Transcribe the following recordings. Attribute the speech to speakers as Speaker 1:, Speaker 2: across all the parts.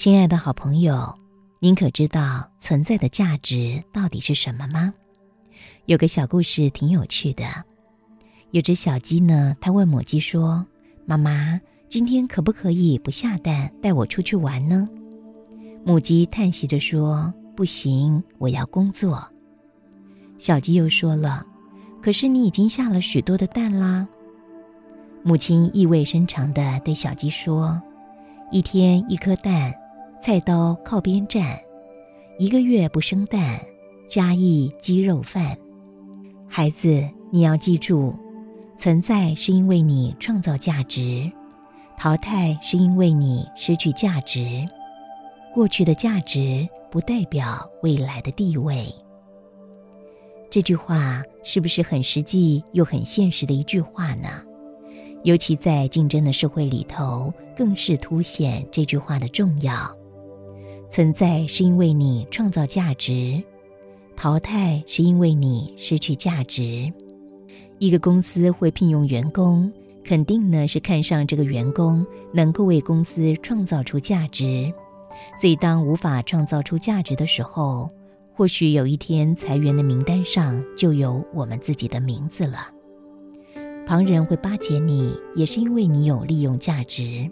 Speaker 1: 亲爱的好朋友，您可知道存在的价值到底是什么吗？有个小故事挺有趣的。有只小鸡呢，它问母鸡说：“妈妈，今天可不可以不下蛋，带我出去玩呢？”母鸡叹息着说：“不行，我要工作。”小鸡又说了：“可是你已经下了许多的蛋啦。”母亲意味深长地对小鸡说：“一天一颗蛋。”菜刀靠边站，一个月不生蛋，加一鸡肉饭。孩子，你要记住，存在是因为你创造价值，淘汰是因为你失去价值。过去的价值不代表未来的地位。这句话是不是很实际又很现实的一句话呢？尤其在竞争的社会里头，更是凸显这句话的重要。存在是因为你创造价值，淘汰是因为你失去价值。一个公司会聘用员工，肯定呢是看上这个员工能够为公司创造出价值。所以，当无法创造出价值的时候，或许有一天裁员的名单上就有我们自己的名字了。旁人会巴结你，也是因为你有利用价值。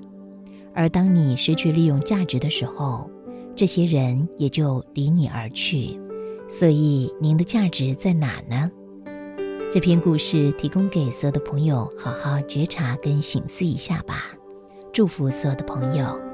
Speaker 1: 而当你失去利用价值的时候，这些人也就离你而去，所以您的价值在哪呢？这篇故事提供给所有的朋友，好好觉察跟醒思一下吧。祝福所有的朋友。